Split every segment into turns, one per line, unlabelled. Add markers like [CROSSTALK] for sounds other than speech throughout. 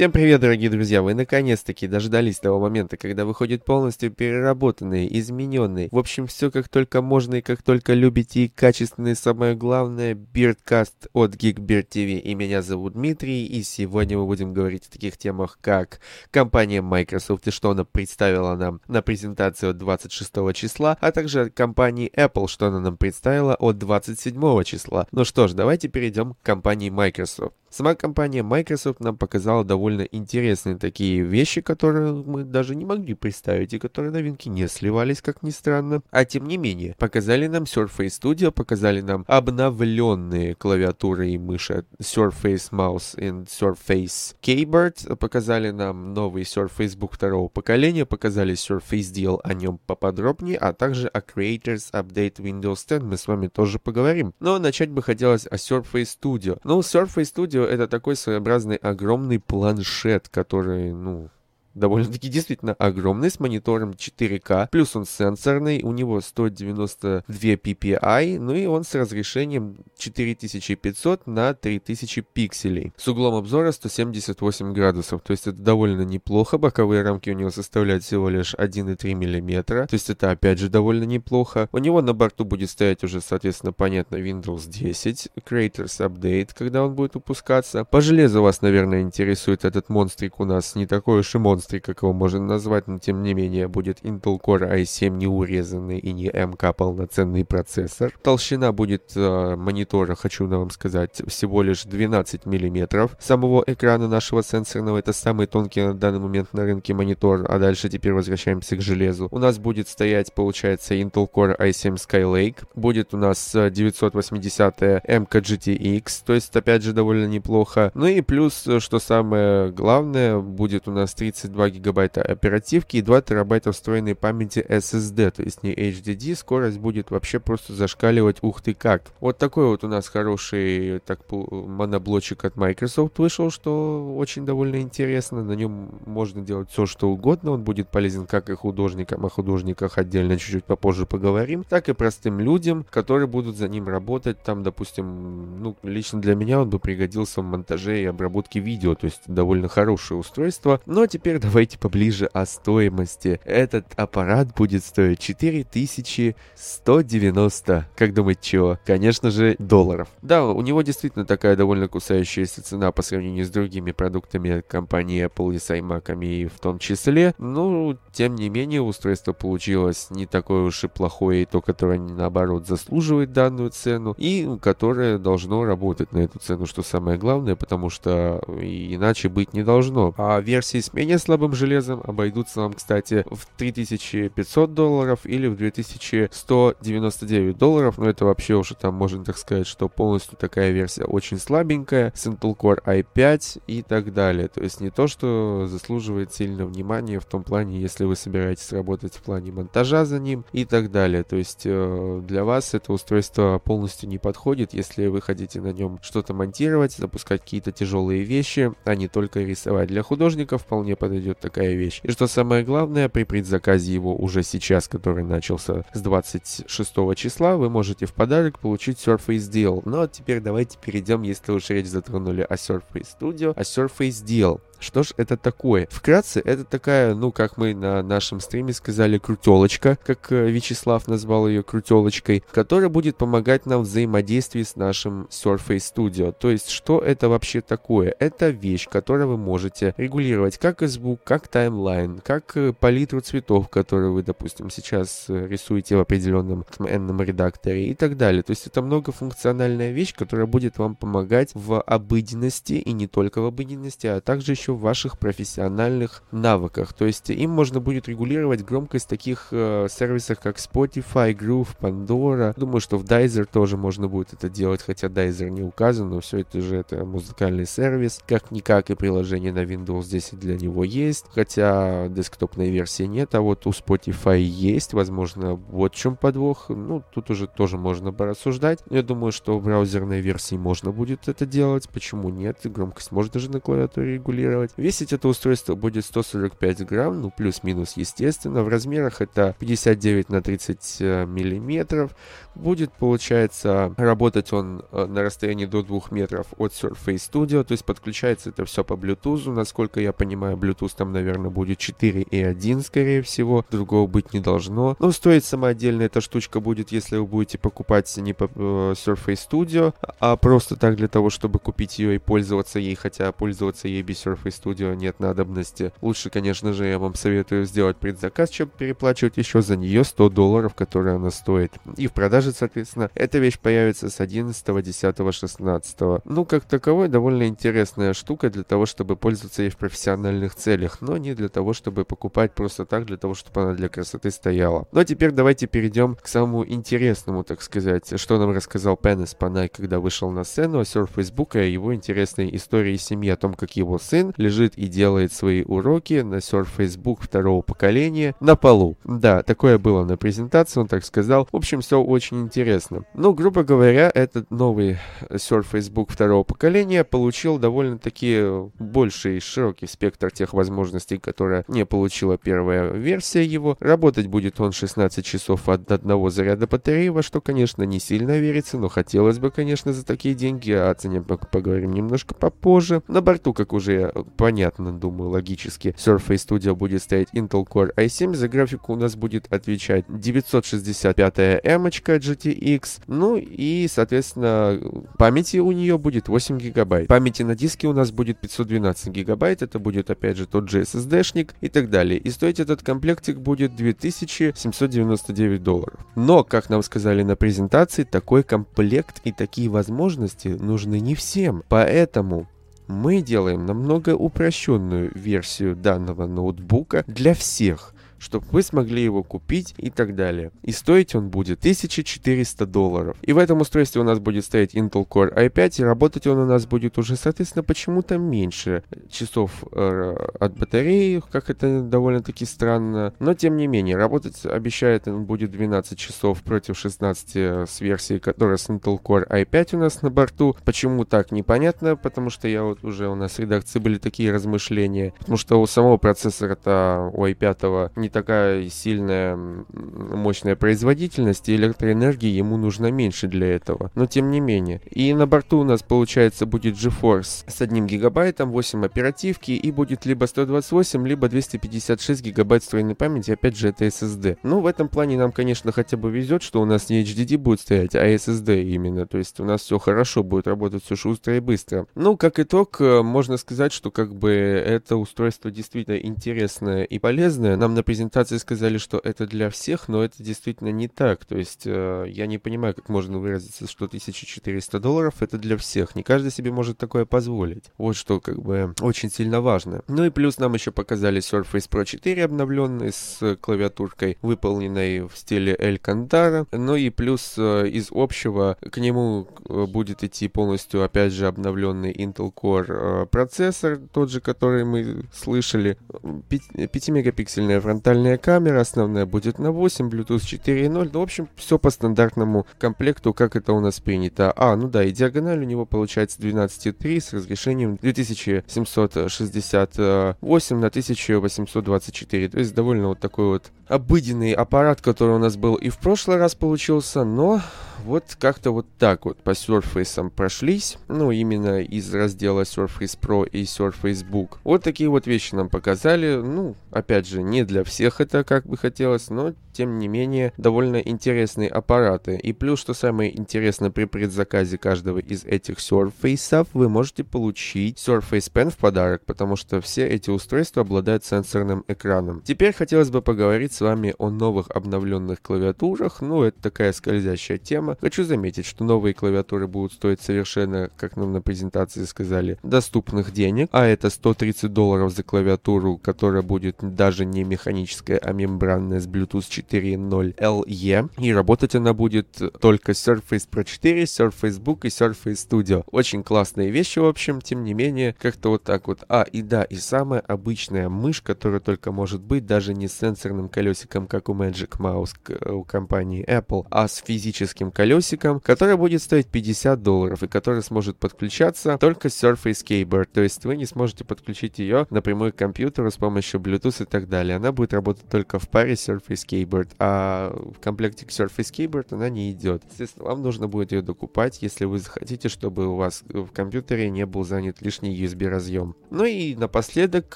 Всем привет, дорогие друзья! Вы наконец-таки дождались того момента, когда выходит полностью переработанный, измененный, в общем, все как только можно и как только любите, и качественный, самое главное, Бирдкаст от GeekBeard TV. И меня зовут Дмитрий, и сегодня мы будем говорить о таких темах, как компания Microsoft и что она представила нам на презентации от 26 числа, а также от компании Apple, что она нам представила от 27 числа. Ну что ж, давайте перейдем к компании Microsoft. Сама компания Microsoft нам показала довольно интересные такие вещи, которые мы даже не могли представить и которые новинки не сливались, как ни странно. А тем не менее, показали нам Surface Studio, показали нам обновленные клавиатуры и мыши Surface Mouse и Surface Keyboard, показали нам новый Surface Book второго поколения, показали Surface Deal, о нем поподробнее, а также о Creators Update Windows 10 мы с вами тоже поговорим. Но начать бы хотелось о Surface Studio. Ну, Surface Studio это такой своеобразный огромный планшет, который, ну, довольно-таки действительно огромный, с монитором 4К, плюс он сенсорный, у него 192 ppi, ну и он с разрешением 4500 на 3000 пикселей, с углом обзора 178 градусов, то есть это довольно неплохо, боковые рамки у него составляют всего лишь 1,3 мм, то есть это опять же довольно неплохо. У него на борту будет стоять уже, соответственно, понятно, Windows 10, Creators Update, когда он будет выпускаться. По железу вас, наверное, интересует этот монстрик у нас не такой уж и монстр, монстре, как его можно назвать, но тем не менее будет Intel Core i7 не урезанный и не MK полноценный процессор. Толщина будет э, монитора, хочу вам сказать, всего лишь 12 мм. Самого экрана нашего сенсорного это самый тонкий на данный момент на рынке монитор, а дальше теперь возвращаемся к железу. У нас будет стоять, получается, Intel Core i7 Skylake, будет у нас 980 MK GTX, то есть опять же довольно неплохо. Ну и плюс, что самое главное, будет у нас 30 32 гигабайта оперативки и 2 терабайта встроенной памяти SSD, то есть не HDD, скорость будет вообще просто зашкаливать ух ты как. Вот такой вот у нас хороший так, моноблочек от Microsoft вышел, что очень довольно интересно. На нем можно делать все, что угодно. Он будет полезен как и художникам, о художниках отдельно чуть-чуть попозже поговорим, так и простым людям, которые будут за ним работать. Там, допустим, ну, лично для меня он бы пригодился в монтаже и обработке видео, то есть довольно хорошее устройство. Но теперь давайте поближе о стоимости. Этот аппарат будет стоить 4190, как думаете, чего? Конечно же, долларов. Да, у него действительно такая довольно кусающаяся цена по сравнению с другими продуктами компании Apple и с iMac в том числе. Ну, тем не менее, устройство получилось не такое уж и плохое, и то, которое наоборот заслуживает данную цену, и которое должно работать на эту цену, что самое главное, потому что иначе быть не должно. А версии с менее слабым железом обойдутся вам, кстати, в 3500 долларов или в 2199 долларов. Но это вообще уже там можно так сказать, что полностью такая версия очень слабенькая с Intel Core i5 и так далее. То есть не то, что заслуживает сильного внимания в том плане, если вы собираетесь работать в плане монтажа за ним и так далее. То есть э, для вас это устройство полностью не подходит, если вы хотите на нем что-то монтировать, запускать какие-то тяжелые вещи, а не только рисовать. Для художников вполне подойдет такая вещь. И что самое главное, при предзаказе его уже сейчас, который начался с 26 числа, вы можете в подарок получить Surface Deal. Ну а теперь давайте перейдем, если уж речь затронули о Surface Studio, о Surface Deal. Что ж это такое? Вкратце, это такая, ну, как мы на нашем стриме сказали, крутелочка, как э, Вячеслав назвал ее крутелочкой, которая будет помогать нам в взаимодействии с нашим Surface Studio. То есть, что это вообще такое? Это вещь, которую вы можете регулировать как звук, как таймлайн, как э, палитру цветов, которые вы, допустим, сейчас э, рисуете в определенном n редакторе и так далее. То есть, это многофункциональная вещь, которая будет вам помогать в обыденности и не только в обыденности, а также еще в ваших профессиональных навыках. То есть им можно будет регулировать громкость таких э, сервисов, как Spotify, Groove, Pandora. Думаю, что в Dizer тоже можно будет это делать, хотя Dizer не указан, но все это же это музыкальный сервис. Как-никак и приложение на Windows 10 для него есть, хотя десктопной версии нет, а вот у Spotify есть, возможно, вот в чем подвох. Ну, тут уже тоже можно порассуждать. Я думаю, что в браузерной версии можно будет это делать, почему нет, громкость можно даже на клавиатуре регулировать делать. Весить это устройство будет 145 грамм, ну плюс-минус естественно. В размерах это 59 на 30 э, миллиметров. Будет, получается, работать он э, на расстоянии до 2 метров от Surface Studio, то есть подключается это все по Bluetooth. Насколько я понимаю, Bluetooth там, наверное, будет 4 и 1, скорее всего. Другого быть не должно. Но стоить сама отдельно эта штучка будет, если вы будете покупать не по э, Surface Studio, а просто так для того, чтобы купить ее и пользоваться ей, хотя пользоваться ей без Surface Surface Studio нет надобности. Лучше, конечно же, я вам советую сделать предзаказ, чем переплачивать еще за нее 100 долларов, которые она стоит. И в продаже, соответственно, эта вещь появится с 11, 10, 16. Ну, как таковой, довольно интересная штука для того, чтобы пользоваться ей в профессиональных целях, но не для того, чтобы покупать просто так, для того, чтобы она для красоты стояла. Ну, а теперь давайте перейдем к самому интересному, так сказать, что нам рассказал Пенес Панай, когда вышел на сцену о Surface Book и о его интересной истории семьи, о том, как его сын лежит и делает свои уроки на Surface Book второго поколения на полу. Да, такое было на презентации, он так сказал. В общем, все очень интересно. Ну, грубо говоря, этот новый Surface Book второго поколения получил довольно-таки больший широкий спектр тех возможностей, которые не получила первая версия его. Работать будет он 16 часов от одного заряда батареи, во что, конечно, не сильно верится, но хотелось бы, конечно, за такие деньги, о цене поговорим немножко попозже. На борту, как уже понятно, думаю, логически. Surface Studio будет стоять Intel Core i7, за графику у нас будет отвечать 965 M GTX, ну и, соответственно, памяти у нее будет 8 гигабайт. Памяти на диске у нас будет 512 гигабайт, это будет, опять же, тот же SSD-шник и так далее. И стоить этот комплектик будет 2799 долларов. Но, как нам сказали на презентации, такой комплект и такие возможности нужны не всем. Поэтому мы делаем намного упрощенную версию данного ноутбука для всех чтобы вы смогли его купить и так далее. И стоить он будет 1400 долларов. И в этом устройстве у нас будет стоять Intel Core i5, и работать он у нас будет уже, соответственно, почему-то меньше часов э, от батареи, как это довольно-таки странно. Но, тем не менее, работать обещает он будет 12 часов против 16 с версией, которая с Intel Core i5 у нас на борту. Почему так, непонятно, потому что я вот уже у нас в редакции были такие размышления. Потому что у самого процессора-то у i5 не такая сильная мощная производительность, и электроэнергии ему нужно меньше для этого. Но тем не менее. И на борту у нас получается будет GeForce с 1 гигабайтом, 8 оперативки, и будет либо 128, либо 256 гигабайт встроенной памяти, опять же это SSD. Ну, в этом плане нам, конечно, хотя бы везет, что у нас не HDD будет стоять, а SSD именно. То есть у нас все хорошо, будет работать все шустро и быстро. Ну, как итог, э, можно сказать, что как бы это устройство действительно интересное и полезное. Нам на презентации презентации сказали, что это для всех, но это действительно не так. То есть э, я не понимаю, как можно выразиться, что 1400 долларов это для всех. Не каждый себе может такое позволить. Вот что как бы очень сильно важно. Ну и плюс нам еще показали Surface Pro 4 обновленный с клавиатуркой, выполненной в стиле El Cantara. Ну и плюс э, из общего к нему э, будет идти полностью опять же обновленный Intel Core э, процессор, тот же, который мы слышали. 5-мегапиксельная фронтальная камера, основная будет на 8, Bluetooth 4.0. Ну, в общем, все по стандартному комплекту, как это у нас принято. А, ну да, и диагональ у него получается 12.3 с разрешением 2768 на 1824. То есть довольно вот такой вот обыденный аппарат, который у нас был и в прошлый раз получился, но вот как-то вот так вот по Surface прошлись, ну, именно из раздела Surface Pro и Surface Book. Вот такие вот вещи нам показали, ну, опять же, не для всех это как бы хотелось, но, тем не менее, довольно интересные аппараты. И плюс, что самое интересное, при предзаказе каждого из этих Surface вы можете получить Surface Pen в подарок, потому что все эти устройства обладают сенсорным экраном. Теперь хотелось бы поговорить с вами о новых обновленных клавиатурах, ну, это такая скользящая тема. Хочу заметить, что новые клавиатуры будут стоить совершенно, как нам на презентации сказали, доступных денег, а это 130 долларов за клавиатуру, которая будет даже не механическая, а мембранная с Bluetooth 4.0 LE. И работать она будет только Surface Pro 4, Surface Book и Surface Studio. Очень классные вещи, в общем, тем не менее, как-то вот так вот. А, и да, и самая обычная мышь, которая только может быть даже не с сенсорным колесиком, как у Magic Mouse у компании Apple, а с физическим колесиком, который будет стоить 50 долларов и который сможет подключаться только Surface Keyboard, то есть вы не сможете подключить ее напрямую к компьютеру с помощью Bluetooth и так далее. Она будет работать только в паре Surface Keyboard, а в комплекте к Surface Keyboard она не идет. Естественно, вам нужно будет ее докупать, если вы захотите, чтобы у вас в компьютере не был занят лишний USB разъем. Ну и напоследок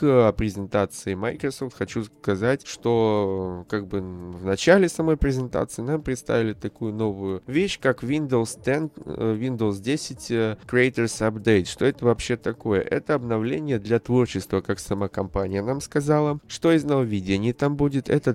о презентации Microsoft хочу сказать, что как бы в начале самой презентации нам представили такую новую вещь, как Windows 10, э, Windows 10 э, Creators Update. Что это вообще такое? Это обновление для творчества, как сама компания нам сказала. Что из нововведений там будет? Это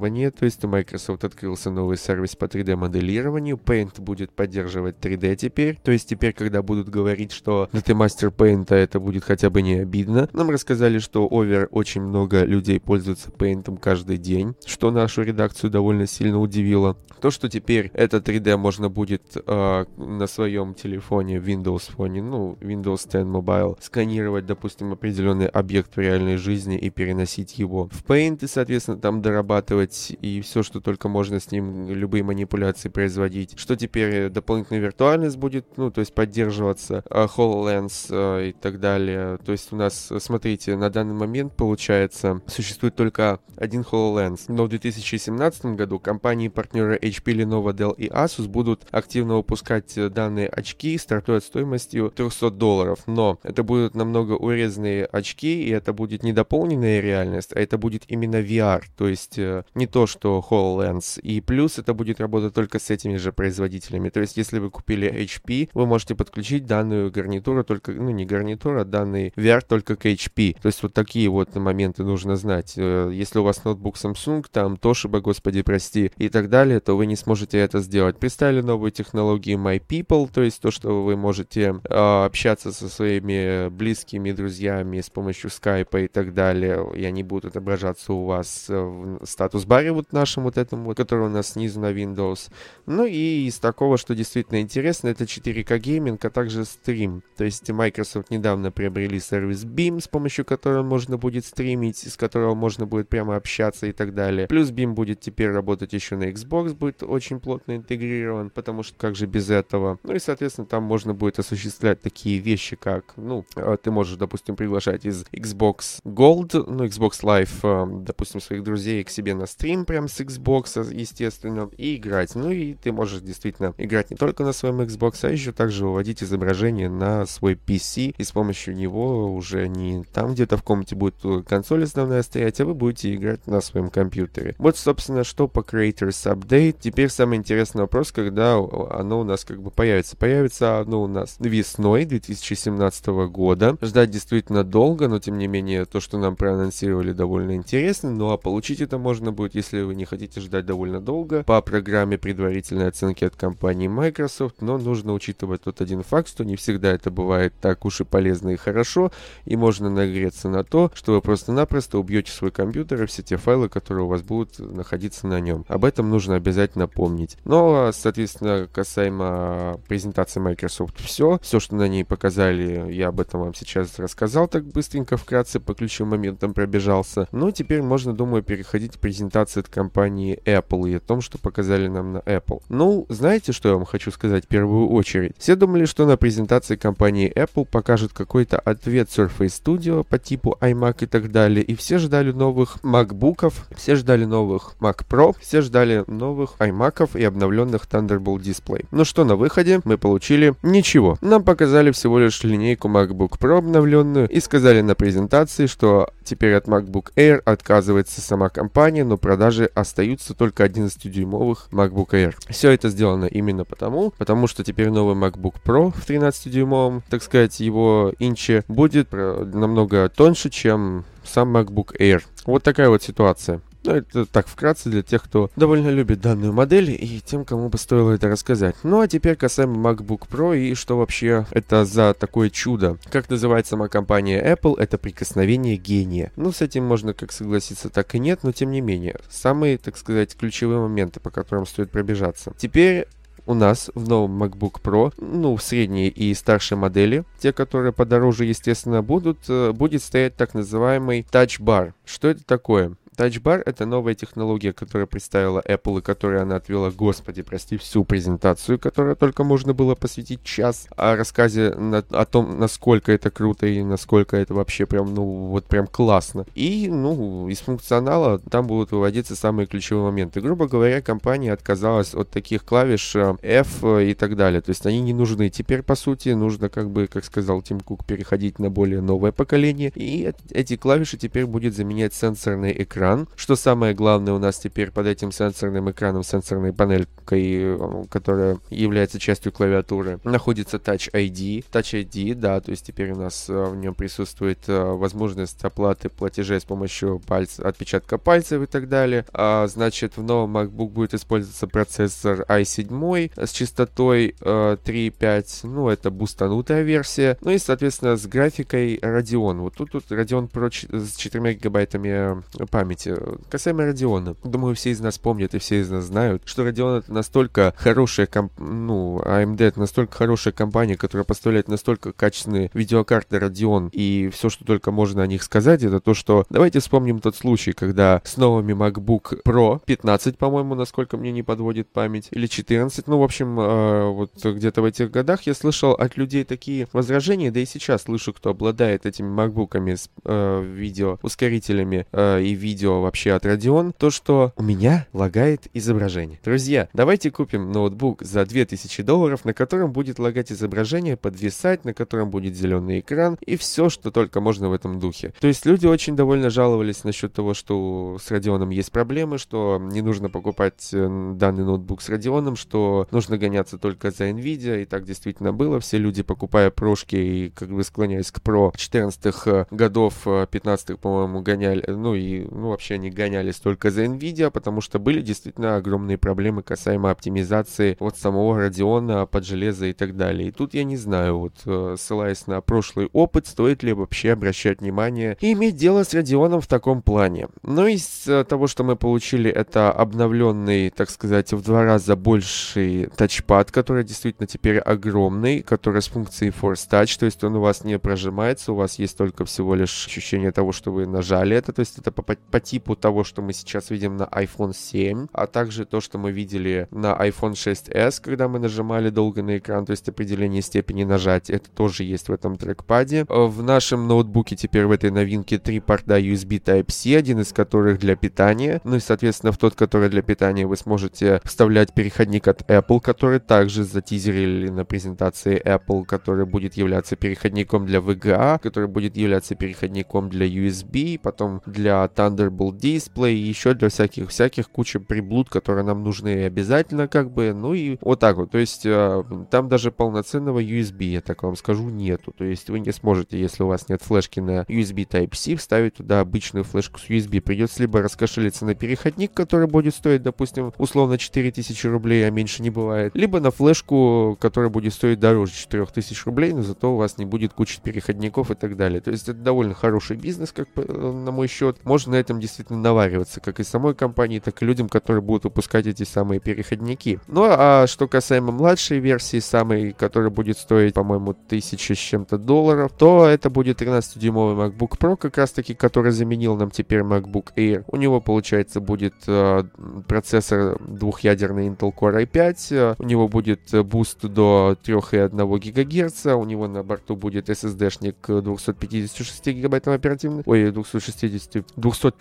3D-моделирование, то есть у Microsoft открылся новый сервис по 3D-моделированию. Paint будет поддерживать 3D теперь. То есть теперь, когда будут говорить, что ты мастер Paint, это будет хотя бы не обидно. Нам рассказали, что Over очень много людей пользуются Paint каждый день, что нашу редакцию довольно сильно удивило. То, что теперь это 3D можно будет э, на своем телефоне, Windows фоне, ну, Windows 10 Mobile, сканировать, допустим, определенный объект в реальной жизни и переносить его в Paint и, соответственно, там дорабатывать и все, что только можно с ним, любые манипуляции производить. Что теперь дополнительная виртуальность будет, ну, то есть поддерживаться, э, HoloLens э, и так далее. То есть у нас, смотрите, на данный момент, получается, существует только один HoloLens, но в 2017 году компании-партнеры HP, Lenovo, Dell и Asus будут активно выпускать э, данные очки, стартуют стоимостью 300 долларов. Но это будут намного урезанные очки, и это будет не дополненная реальность, а это будет именно VR, то есть э, не то, что HoloLens. И плюс это будет работать только с этими же производителями. То есть если вы купили HP, вы можете подключить данную гарнитуру только, ну не гарнитуру, а данный VR только к HP. То есть вот такие вот моменты нужно знать. Э, если у вас ноутбук Samsung, там Toshiba, господи, прости, и так далее, то вы не сможете это сделать. Представили новую технологию My People, то есть то, что вы можете э, общаться со своими близкими друзьями с помощью скайпа и так далее, и они будут отображаться у вас в статус-баре вот нашем вот этом вот, который у нас снизу на Windows. Ну и из такого, что действительно интересно, это 4К гейминг, а также стрим. То есть Microsoft недавно приобрели сервис Beam, с помощью которого можно будет стримить, с которого можно будет прямо общаться и так далее. Плюс Beam будет теперь работать еще на Xbox, будет очень плотно интегрирован, потому что как же без этого? Ну и, соответственно, там можно будет осуществлять такие вещи, как, ну, э, ты можешь, допустим, приглашать из Xbox Gold, ну, Xbox Live, э, допустим, своих друзей к себе на, стрим прям с Xbox, естественно, и играть. Ну и ты можешь действительно играть не только на своем Xbox, а еще также выводить изображение на свой PC, и с помощью него уже не там где-то в комнате будет консоль основная стоять, а вы будете играть на своем компьютере. Вот, собственно, что по Creators Update. Теперь самый интересный вопрос, когда оно у нас как бы появится. Появится оно у нас весной 2017 года. Ждать действительно долго, но тем не менее то, что нам проанонсировали, довольно интересно. Ну а получить это можно будет, если вы не хотите ждать довольно долго, по программе предварительной оценки от компании Microsoft. Но нужно учитывать тот один факт, что не всегда это бывает так уж и полезно и хорошо, и можно нагреться на то, что вы просто-напросто убьете свой компьютер и все те файлы, которые у вас будут находиться на нем. Об этом нужно обязательно помнить. Ну, а, соответственно, касаемо презентации Microsoft все. Все, что на ней показали, я об этом вам сейчас рассказал так быстренько, вкратце, по ключевым моментам пробежался. Ну, теперь можно, думаю, переходить к презентации от компании Apple и о том, что показали нам на Apple. Ну, знаете, что я вам хочу сказать в первую очередь? Все думали, что на презентации компании Apple покажут какой-то ответ Surface Studio по типу iMac и так далее, и все ждали новых MacBook'ов, все ждали новых Mac Pro, все ждали новых iMac'ов и обновленных Thunderbolt Display. Но что на выходе? Мы получили ничего. Нам показали всего лишь линейку MacBook Pro обновленную и сказали на презентации, что теперь от MacBook Air отказывается сама компания, но продажи остаются только 11-дюймовых MacBook Air. Все это сделано именно потому, потому что теперь новый MacBook Pro в 13-дюймовом, так сказать, его инче будет намного тоньше, чем сам MacBook Air. Вот такая вот ситуация. Ну, это так вкратце для тех, кто довольно любит данную модель и тем, кому бы стоило это рассказать. Ну, а теперь касаемо MacBook Pro и что вообще это за такое чудо. Как называет сама компания Apple, это прикосновение гения. Ну, с этим можно как согласиться, так и нет, но тем не менее. Самые, так сказать, ключевые моменты, по которым стоит пробежаться. Теперь у нас в новом MacBook Pro, ну, в средней и старшей модели, те, которые подороже, естественно, будут, э, будет стоять так называемый Touch Bar. Что это такое? Touch Bar — это новая технология, которая представила Apple и которую она отвела, господи, прости, всю презентацию, которую только можно было посвятить час о рассказе на, о том, насколько это круто и насколько это вообще прям, ну, вот прям классно. И, ну, из функционала там будут выводиться самые ключевые моменты. Грубо говоря, компания отказалась от таких клавиш э, F и так далее. То есть они не нужны теперь, по сути, нужно, как бы, как сказал Тим Кук, переходить на более новое поколение. И эти клавиши теперь будет заменять сенсорный экран экран. Что самое главное у нас теперь под этим сенсорным экраном, сенсорной панелькой, э, которая является частью клавиатуры, находится Touch ID. Touch ID, да, то есть теперь у нас э, в нем присутствует э, возможность оплаты платежей с помощью пальца, отпечатка пальцев и так далее. А, значит, в новом MacBook будет использоваться процессор i7 с частотой 3.5, ну, это бустанутая версия. Ну и, соответственно, с графикой Radeon. Вот тут, тут Radeon Pro с 4 гигабайтами памяти памяти. Касаемо Radeon, думаю, все из нас помнят и все из нас знают, что Radeon это настолько хорошая, комп... ну, AMD это настолько хорошая компания, которая поставляет настолько качественные видеокарты Radeon, и все, что только можно о них сказать, это то, что давайте вспомним тот случай, когда с новыми MacBook Pro 15, по-моему, насколько мне не подводит память, или 14, ну, в общем, э, вот где-то в этих годах я слышал от людей такие возражения, да и сейчас слышу, кто обладает этими MacBook'ами с э, видео ускорителями э, и видео видео вообще от Radeon, то что у меня лагает изображение. Друзья, давайте купим ноутбук за 2000 долларов, на котором будет лагать изображение, подвисать, на котором будет зеленый экран и все, что только можно в этом духе. То есть люди очень довольно жаловались насчет того, что с Radeon есть проблемы, что не нужно покупать э, данный ноутбук с Radeon, что нужно гоняться только за Nvidia, и так действительно было. Все люди, покупая прошки и как бы склоняясь к Pro 14 э, годов, 15 э, по-моему, гоняли, ну и ну, вообще они гонялись только за Nvidia, потому что были действительно огромные проблемы касаемо оптимизации вот самого Radeon под железо и так далее. И тут я не знаю, вот э, ссылаясь на прошлый опыт, стоит ли вообще обращать внимание и иметь дело с Radeon в таком плане. Но из э, того, что мы получили, это обновленный, так сказать, в два раза больший тачпад, который действительно теперь огромный, который с функцией Force Touch, то есть он у вас не прожимается, у вас есть только всего лишь ощущение того, что вы нажали это, то есть это по, по по типу того, что мы сейчас видим на iPhone 7, а также то, что мы видели на iPhone 6s, когда мы нажимали долго на экран, то есть определение степени нажатия, это тоже есть в этом трекпаде. В нашем ноутбуке теперь в этой новинке три порта USB Type-C, один из которых для питания, ну и, соответственно, в тот, который для питания вы сможете вставлять переходник от Apple, который также затизерили на презентации Apple, который будет являться переходником для VGA, который будет являться переходником для USB, потом для Thunderbolt Display, еще для всяких-всяких куча приблуд, которые нам нужны обязательно, как бы, ну и вот так вот. То есть э, там даже полноценного USB, я так вам скажу, нету. То есть вы не сможете, если у вас нет флешки на USB Type-C, вставить туда обычную флешку с USB. Придется либо раскошелиться на переходник, который будет стоить, допустим, условно 4000 рублей, а меньше не бывает, либо на флешку, которая будет стоить дороже 4000 рублей, но зато у вас не будет кучи переходников и так далее. То есть это довольно хороший бизнес, как на мой счет. Можно на этом действительно навариваться, как и самой компании, так и людям, которые будут выпускать эти самые переходники. Ну а что касаемо младшей версии, самой, которая будет стоить, по-моему, тысяча с чем-то долларов, то это будет 13-дюймовый MacBook Pro, как раз таки, который заменил нам теперь MacBook Air. У него, получается, будет э, процессор двухъядерный Intel Core i5, э, у него будет буст до 3,1 ГГц, у него на борту будет SSD-шник 256 гигабайтов оперативной, ой, 260,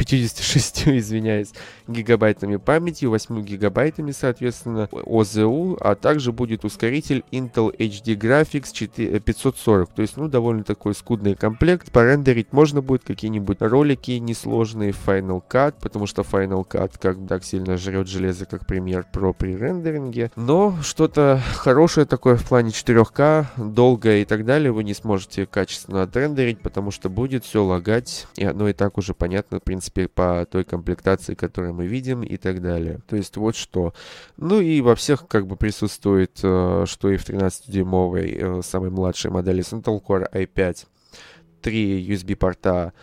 256, [LAUGHS] извиняюсь, гигабайтами памяти, 8 гигабайтами, соответственно, ОЗУ, а также будет ускоритель Intel HD Graphics 4, 540, то есть, ну, довольно такой скудный комплект, порендерить можно будет какие-нибудь ролики несложные Final Cut, потому что Final Cut как бы так сильно жрет железо, как Premiere Pro при рендеринге, но что-то хорошее такое в плане 4К, долгое и так далее вы не сможете качественно отрендерить, потому что будет все лагать, и оно и так уже понятно, в принципе, по той комплектации, которую мы видим и так далее. То есть вот что. Ну и во всех как бы присутствует, э, что и в 13-дюймовой э, самой младшей модели Intel Core i5 три USB-порта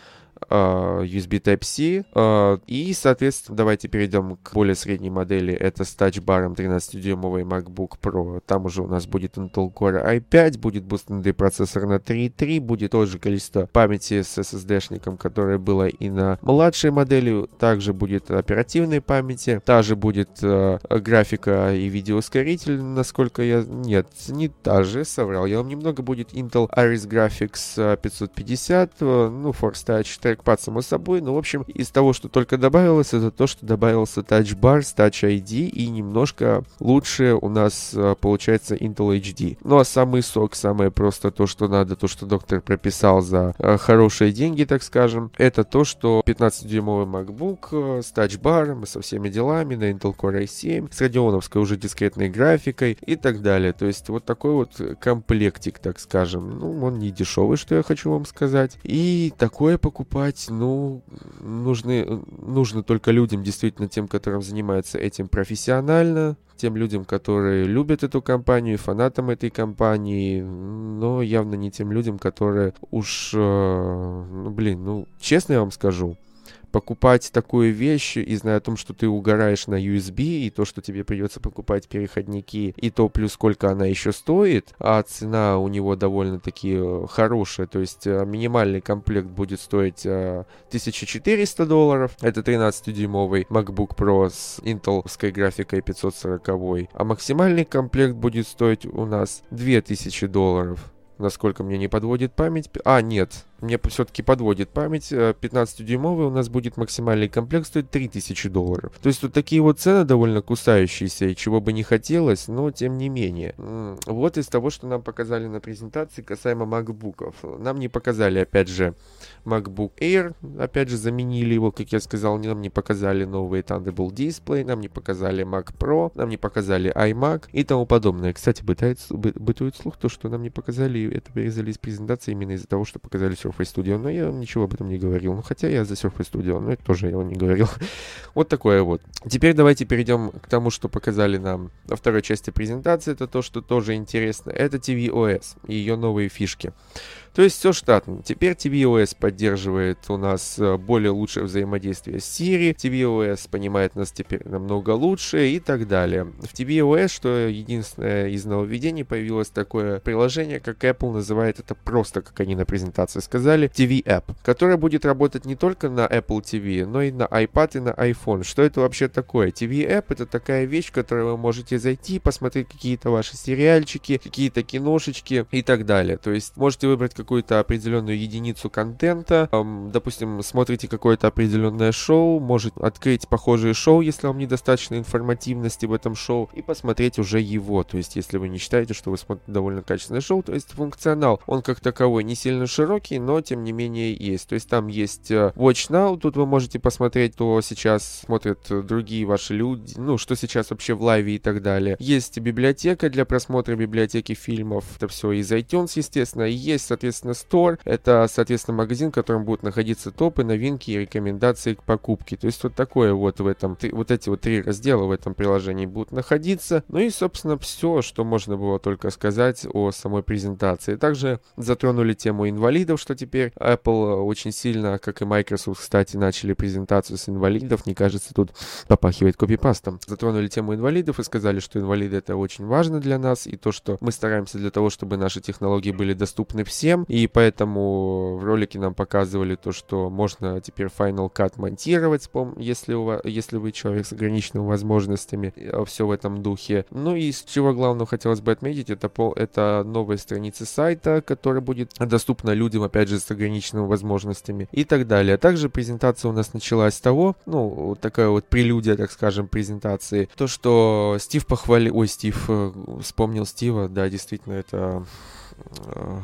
USB Type-C. А, и, соответственно, давайте перейдем к более средней модели. Это с тачбаром 13-дюймовый MacBook Pro. Там уже у нас будет Intel Core i5, будет бустный процессор на 3.3, будет то же количество памяти с SSD-шником, которое было и на младшей модели. Также будет оперативной памяти. Та же будет э, графика и видеоускоритель, насколько я... Нет, не та же, соврал. Я вам немного будет Intel Iris Graphics 550, э, ну, Force Touch трекпад, само собой. Но, в общем, из того, что только добавилось, это то, что добавился Touch Bar с Touch ID и немножко лучше у нас э, получается Intel HD. Ну, а самый сок, самое просто то, что надо, то, что доктор прописал за э, хорошие деньги, так скажем, это то, что 15-дюймовый MacBook э, с Touch Bar, со всеми делами, на Intel Core i7, с радионовской уже дискретной графикой и так далее. То есть вот такой вот комплектик, так скажем. Ну, он не дешевый, что я хочу вам сказать. И такое покупать покупать, ну, нужны, нужно только людям, действительно тем, которым занимаются этим профессионально, тем людям, которые любят эту компанию, фанатам этой компании, но явно не тем людям, которые уж, э, ну, блин, ну, честно я вам скажу, покупать такую вещь и зная о том, что ты угораешь на USB, и то, что тебе придется покупать переходники, и то плюс сколько она еще стоит, а цена у него довольно-таки э, хорошая, то есть э, минимальный комплект будет стоить 1400 э, долларов, это 13-дюймовый MacBook Pro с интеловской графикой 540, а максимальный комплект будет стоить у нас 2000 долларов насколько мне не подводит память. А, нет, мне все-таки подводит память. 15-дюймовый э, у нас будет максимальный комплект стоить 3000 долларов. То есть вот такие вот цены довольно кусающиеся, и чего бы не хотелось, но тем не менее. Вот из того, что нам показали на презентации касаемо макбуков. Нам не показали, опять же, MacBook Air, опять же, заменили его, как я сказал, нам не показали новые Thunderbolt Display, нам не показали Mac Pro, нам не показали iMac и тому подобное. Кстати, бытует, бытует слух то, что нам не показали, это вырезали из презентации именно из-за того, что показали Surface Studio, но я ничего об этом не говорил. Ну, хотя я за Surface Studio, но это тоже я не говорил. [LAUGHS] вот такое вот. Теперь давайте перейдем к тому, что показали нам во второй части презентации. Это то, что тоже интересно. Это tvOS и ее новые фишки. То есть все штатно. Теперь tvOS поддерживает у нас э, более лучшее взаимодействие с Siri, tvOS понимает нас теперь намного лучше и так далее. В tvOS, что единственное из нововведений, появилось такое приложение, как Apple называет это просто, как они на презентации сказали, TV App, которое будет работать не только на Apple TV, но и на iPad и на iPhone. Что это вообще такое? TV App это такая вещь, в которой вы можете зайти, посмотреть какие-то ваши сериальчики, какие-то киношечки и так далее. То есть можете выбрать какую-то определенную единицу контента, допустим, смотрите какое-то определенное шоу, может открыть похожие шоу, если вам недостаточно информативности в этом шоу, и посмотреть уже его. То есть если вы не считаете, что вы смотрите довольно качественное шоу, то есть функционал, он как таковой не сильно широкий, но тем не менее есть. То есть там есть э, Watch Now, тут вы можете посмотреть, то сейчас смотрят другие ваши люди, ну, что сейчас вообще в лайве и так далее. Есть библиотека для просмотра библиотеки фильмов, это все из iTunes, естественно. И есть, соответственно, Store, это, соответственно, магазин, в котором будут находиться топы, новинки и рекомендации к покупке. То есть вот такое вот в этом, вот эти вот три раздела в этом приложении будут находиться. Ну и, собственно, все, что можно было только сказать о самой презентации. Также затронули тему инвалидов, что теперь Apple очень сильно, как и Microsoft, кстати, начали презентацию с инвалидов. Не кажется, тут попахивает копипастом. Затронули тему инвалидов и сказали, что инвалиды это очень важно для нас, и то, что мы стараемся для того, чтобы наши технологии были доступны всем, и поэтому в ролике нам показывали то, что можно теперь Final Cut монтировать, если, у вас, если вы человек с ограниченными возможностями, э, все в этом духе. Ну и из чего главного хотелось бы отметить, это, это новые страницы сайта, которая будет доступна людям, опять же, с ограниченными возможностями и так далее. Также презентация у нас началась с того, ну, такая вот прелюдия, так скажем, презентации, то, что Стив похвалил, ой, Стив, э, вспомнил Стива, да, действительно, это э,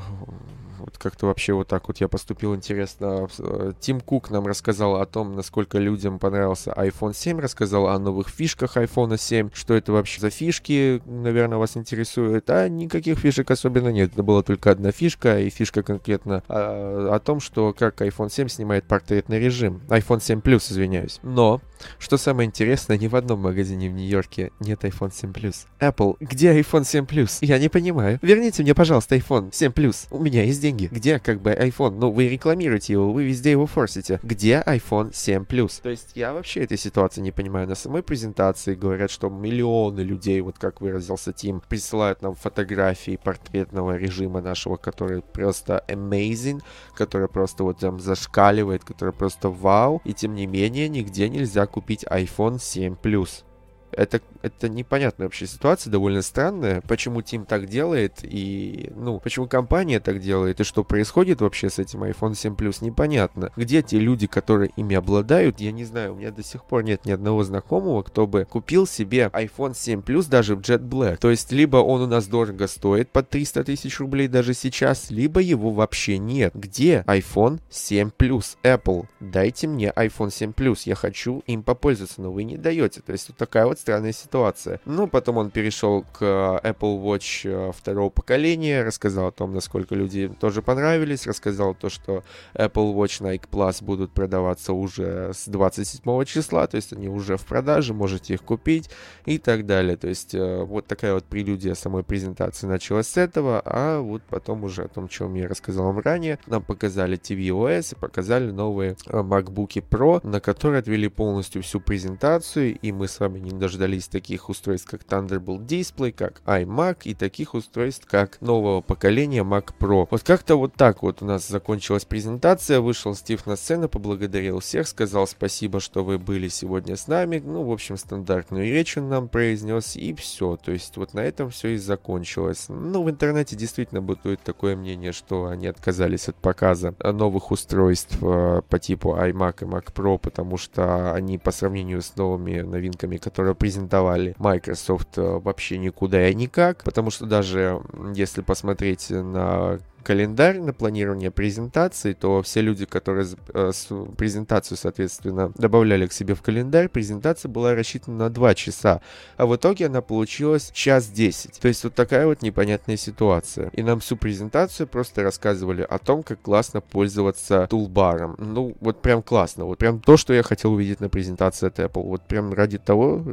вот как-то вообще вот так вот я поступил интересно. Э, Тим Кук нам рассказал о том, насколько людям понравился iPhone 7, рассказал о новых фишках iPhone 7, что это вообще за фишки, наверное, вас интересует. А никаких фишек особенно нет. Это была только одна фишка, и фишка конкретно о, а, о том, что как iPhone 7 снимает портретный режим. iPhone 7 Plus, извиняюсь. Но что самое интересное, ни в одном магазине в Нью-Йорке нет iPhone 7 Plus. Apple, где iPhone 7 Plus? Я не понимаю. Верните мне, пожалуйста, iPhone 7 Plus. У меня есть деньги. Где как бы iPhone? Ну, вы рекламируете его, вы везде его форсите. Где iPhone 7 Plus? То есть я вообще этой ситуации не понимаю. На самой презентации говорят, что миллионы людей, вот как выразился Тим, присылают нам фотографии портретного режима нашего, который просто amazing, который просто вот там зашкаливает, который просто вау. И тем не менее, нигде нельзя купить iPhone 7 Plus. Это, это непонятная вообще ситуация, довольно странная. Почему Тим так делает и, ну, почему компания так делает и что происходит вообще с этим iPhone 7 Plus, непонятно. Где те люди, которые ими обладают, я не знаю, у меня до сих пор нет ни одного знакомого, кто бы купил себе iPhone 7 Plus даже в Jet Black. То есть, либо он у нас дорого стоит, под 300 тысяч рублей даже сейчас, либо его вообще нет. Где iPhone 7 Plus? Apple, дайте мне iPhone 7 Plus, я хочу им попользоваться, но вы не даете. То есть, вот такая вот странная ситуация. Ну, потом он перешел к э, Apple Watch э, второго поколения, рассказал о том, насколько люди тоже понравились, рассказал то, что Apple Watch Nike Plus будут продаваться уже с 27 числа, то есть они уже в продаже, можете их купить и так далее. То есть э, вот такая вот прелюдия самой презентации началась с этого, а вот потом уже о том, чем я рассказал вам ранее, нам показали tvOS и показали новые MacBook Pro, на которые отвели полностью всю презентацию, и мы с вами не даже дождались таких устройств, как Thunderbolt Display, как iMac и таких устройств, как нового поколения Mac Pro. Вот как-то вот так вот у нас закончилась презентация, вышел Стив на сцену, поблагодарил всех, сказал спасибо, что вы были сегодня с нами, ну, в общем, стандартную речь он нам произнес, и все, то есть вот на этом все и закончилось. Ну, в интернете действительно бытует такое мнение, что они отказались от показа новых устройств э, по типу iMac и Mac Pro, потому что они по сравнению с новыми новинками, которые презентовали Microsoft э, вообще никуда и никак, потому что даже если посмотреть на календарь на планирование презентации, то все люди, которые э, презентацию, соответственно, добавляли к себе в календарь, презентация была рассчитана на 2 часа, а в итоге она получилась час 10. То есть вот такая вот непонятная ситуация. И нам всю презентацию просто рассказывали о том, как классно пользоваться тулбаром. Ну, вот прям классно. Вот прям то, что я хотел увидеть на презентации от Apple. Вот прям ради того,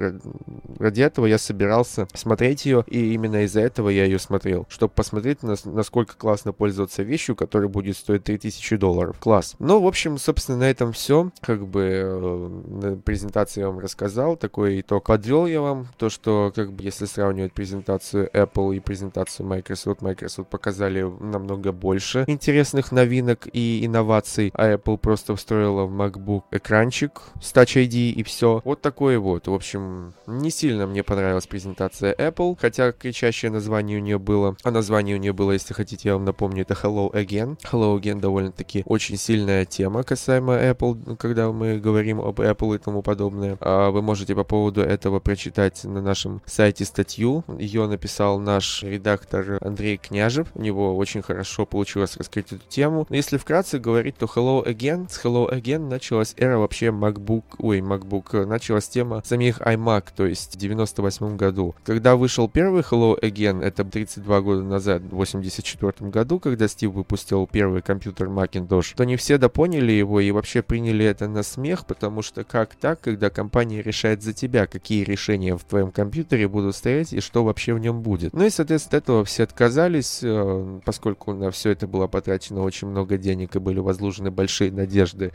ради этого я собирался смотреть ее, и именно из-за этого я ее смотрел, чтобы посмотреть, насколько классно пользоваться вещью, которая будет стоить 3000 долларов. Класс. Ну, в общем, собственно, на этом все. Как бы э, на презентации я вам рассказал, такой итог подвел я вам. То, что, как бы, если сравнивать презентацию Apple и презентацию Microsoft, Microsoft показали намного больше интересных новинок и инноваций, а Apple просто встроила в MacBook экранчик с Touch ID и все. Вот такое вот. В общем, не сильно мне понравилась презентация Apple, хотя кричащее название у нее было. А название у нее было, если хотите, я вам напомню, это Hello Again. Hello Again довольно-таки очень сильная тема касаемо Apple, когда мы говорим об Apple и тому подобное. А вы можете по поводу этого прочитать на нашем сайте статью. Ее написал наш редактор Андрей Княжев. У него очень хорошо получилось раскрыть эту тему. Но если вкратце говорить, то Hello Again, с Hello Again началась эра вообще MacBook, ой, MacBook, началась тема самих iMac, то есть в 98 году. Когда вышел первый Hello Again, это 32 года назад, в 84 году, когда Стив выпустил первый компьютер Macintosh, то не все допоняли его и вообще приняли это на смех, потому что как так, когда компания решает за тебя, какие решения в твоем компьютере будут стоять и что вообще в нем будет. Ну и, соответственно, от этого все отказались, э, поскольку на все это было потрачено очень много денег и были возложены большие надежды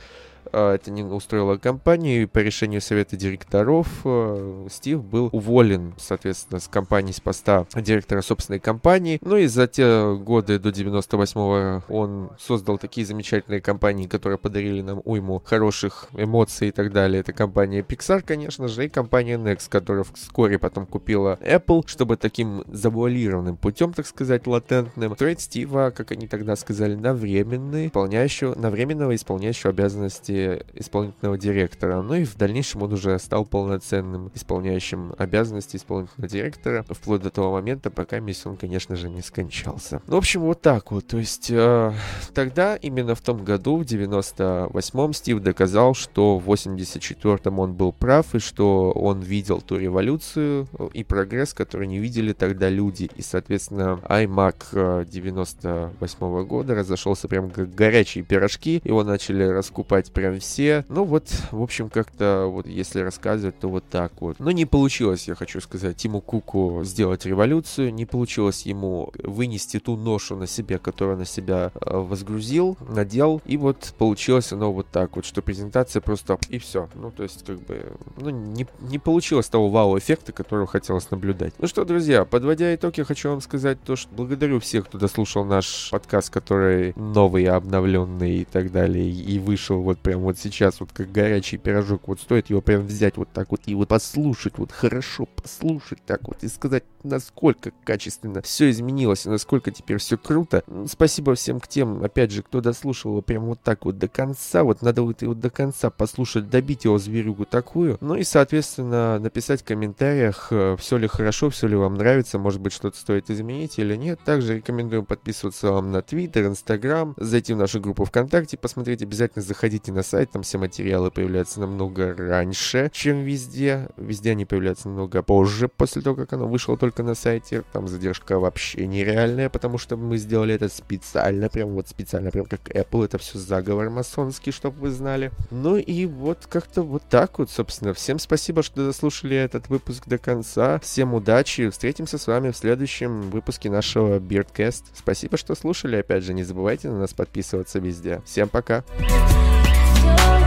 а, это не устроило компанию, и по решению совета директоров а, Стив был уволен, соответственно, с компании, с поста директора собственной компании. Ну и за те годы до 98-го он создал такие замечательные компании, которые подарили нам уйму хороших эмоций и так далее. Это компания Pixar, конечно же, и компания Next, которая вскоре потом купила Apple, чтобы таким завуалированным путем, так сказать, латентным, строить Стива, как они тогда сказали, на временный, исполняющего, на временного исполняющего обязанности исполнительного директора. Ну и в дальнейшем он уже стал полноценным исполняющим обязанности исполнительного директора, вплоть до того момента, пока миссия он, конечно же, не скончался. Ну, в общем, вот так вот. То есть э, тогда, именно в том году, в 98-м, Стив доказал, что в 84-м он был прав, и что он видел ту революцию и прогресс, который не видели тогда люди. И, соответственно, iMac 98 -го года разошелся прям как горячие пирожки. Его начали раскупать прям все. Ну вот, в общем, как-то вот если рассказывать, то вот так вот. Но не получилось, я хочу сказать, Тиму Куку сделать революцию, не получилось ему вынести ту ношу на себя, которую на себя э, возгрузил, надел, и вот получилось оно вот так вот, что презентация просто и все. Ну, то есть, как бы, ну, не, не получилось того вау-эффекта, которого хотелось наблюдать. Ну что, друзья, подводя итог, я хочу вам сказать то, что благодарю всех, кто дослушал наш подкаст, который новый, обновленный и так далее, и вышел вот прям вот сейчас, вот как горячий пирожок, вот стоит его прям взять вот так вот и вот послушать, вот хорошо послушать так вот и сказать, насколько качественно все изменилось и насколько теперь все круто. Спасибо всем к тем, опять же, кто дослушал его прям вот так вот до конца, вот надо вот его до конца послушать, добить его зверюгу такую, ну и, соответственно, написать в комментариях, э, все ли хорошо, все ли вам нравится, может быть, что-то стоит изменить или нет. Также рекомендуем подписываться вам на Твиттер, Инстаграм, зайти в нашу группу ВКонтакте, посмотреть, обязательно заходите на сайт, там все материалы появляются намного раньше, чем везде. Везде они появляются намного позже, после того, как оно вышло только на сайте. Там задержка вообще нереальная, потому что мы сделали это специально, прям вот специально, прям как Apple. Это все заговор масонский, чтобы вы знали. Ну и вот как-то вот так вот, собственно. Всем спасибо, что дослушали этот выпуск до конца. Всем удачи. Встретимся с вами в следующем выпуске нашего Beardcast. Спасибо, что слушали. Опять же, не забывайте на нас подписываться везде. Всем пока. Пока. you